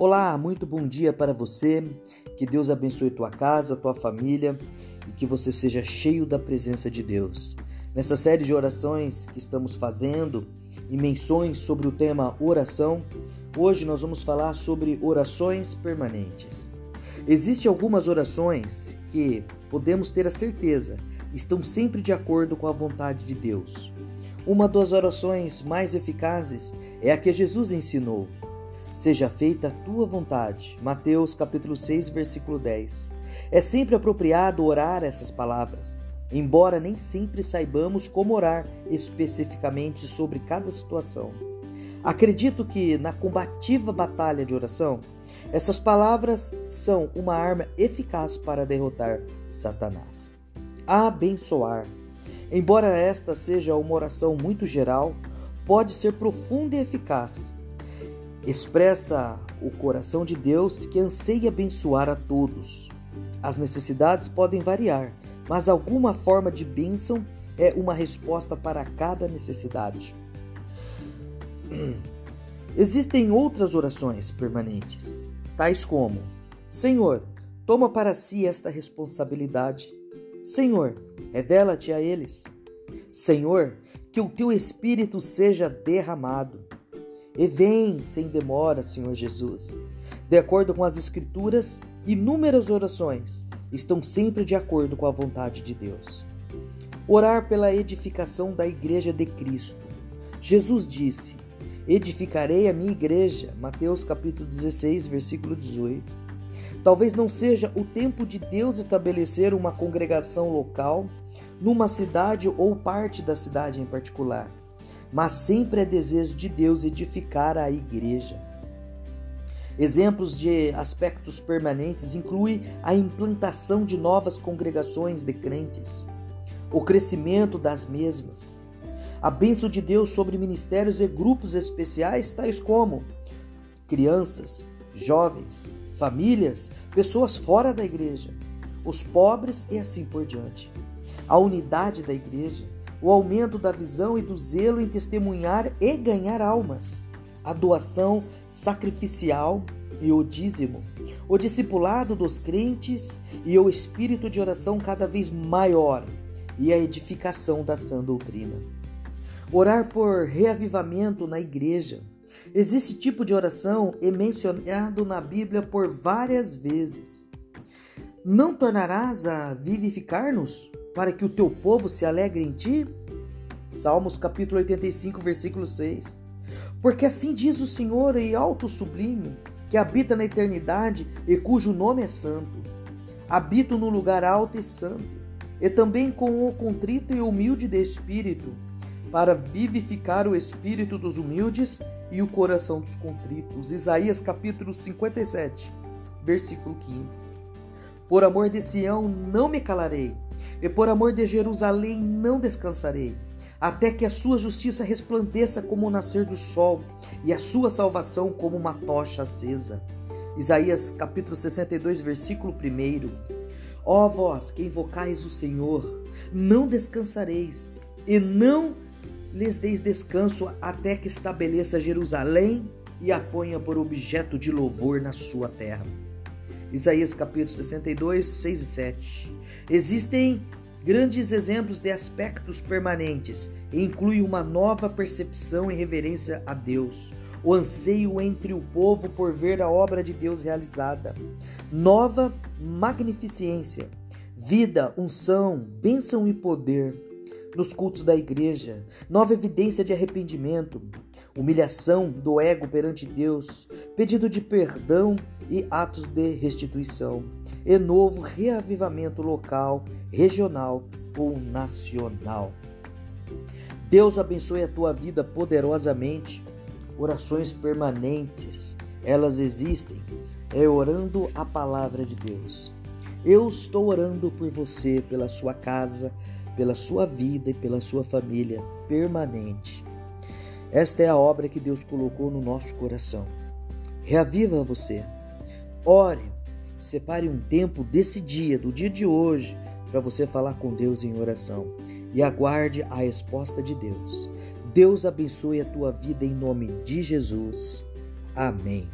Olá, muito bom dia para você. Que Deus abençoe tua casa, tua família e que você seja cheio da presença de Deus. Nessa série de orações que estamos fazendo e menções sobre o tema oração, hoje nós vamos falar sobre orações permanentes. Existem algumas orações que podemos ter a certeza estão sempre de acordo com a vontade de Deus. Uma das orações mais eficazes é a que Jesus ensinou. Seja feita a tua vontade. Mateus capítulo 6, versículo 10. É sempre apropriado orar essas palavras, embora nem sempre saibamos como orar especificamente sobre cada situação. Acredito que na combativa batalha de oração, essas palavras são uma arma eficaz para derrotar Satanás. Abençoar. Embora esta seja uma oração muito geral, pode ser profunda e eficaz. Expressa o coração de Deus que anseia abençoar a todos. As necessidades podem variar, mas alguma forma de bênção é uma resposta para cada necessidade. Existem outras orações permanentes, tais como: Senhor, toma para si esta responsabilidade. Senhor, revela-te a eles. Senhor, que o teu espírito seja derramado. E vem sem demora, Senhor Jesus. De acordo com as Escrituras, inúmeras orações estão sempre de acordo com a vontade de Deus. Orar pela edificação da Igreja de Cristo. Jesus disse: Edificarei a minha igreja. Mateus capítulo 16, versículo 18. Talvez não seja o tempo de Deus estabelecer uma congregação local numa cidade ou parte da cidade em particular, mas sempre é desejo de Deus edificar a igreja. Exemplos de aspectos permanentes incluem a implantação de novas congregações de crentes, o crescimento das mesmas, a bênção de Deus sobre ministérios e grupos especiais, tais como crianças, jovens, famílias, pessoas fora da igreja, os pobres e assim por diante. A unidade da igreja, o aumento da visão e do zelo em testemunhar e ganhar almas, a doação sacrificial e o dízimo, o discipulado dos crentes e o espírito de oração cada vez maior e a edificação da sã doutrina. Orar por reavivamento na igreja, Existe tipo de oração é mencionado na Bíblia por várias vezes. Não tornarás a vivificar-nos para que o teu povo se alegre em ti? Salmos capítulo 85, versículo 6. Porque assim diz o Senhor e alto sublime, que habita na eternidade e cujo nome é santo. Habito no lugar alto e santo, e também com o contrito e humilde de espírito, para vivificar o espírito dos humildes e o coração dos contritos. Isaías capítulo 57, versículo 15. Por amor de Sião não me calarei, e por amor de Jerusalém não descansarei, até que a sua justiça resplandeça como o nascer do sol e a sua salvação como uma tocha acesa. Isaías capítulo 62, versículo 1. Ó vós que invocais o Senhor, não descansareis e não lhes deis descanso até que estabeleça Jerusalém e a ponha por objeto de louvor na sua terra. Isaías capítulo 62, 6 e 7. Existem grandes exemplos de aspectos permanentes e inclui uma nova percepção e reverência a Deus, o anseio entre o povo por ver a obra de Deus realizada, nova magnificência, vida, unção, bênção e poder nos cultos da igreja, nova evidência de arrependimento, humilhação do ego perante Deus, pedido de perdão e atos de restituição, e novo reavivamento local, regional ou nacional. Deus abençoe a tua vida poderosamente. Orações permanentes, elas existem. É orando a palavra de Deus. Eu estou orando por você, pela sua casa, pela sua vida e pela sua família permanente. Esta é a obra que Deus colocou no nosso coração. Reaviva você. Ore. Separe um tempo desse dia, do dia de hoje, para você falar com Deus em oração e aguarde a resposta de Deus. Deus abençoe a tua vida em nome de Jesus. Amém.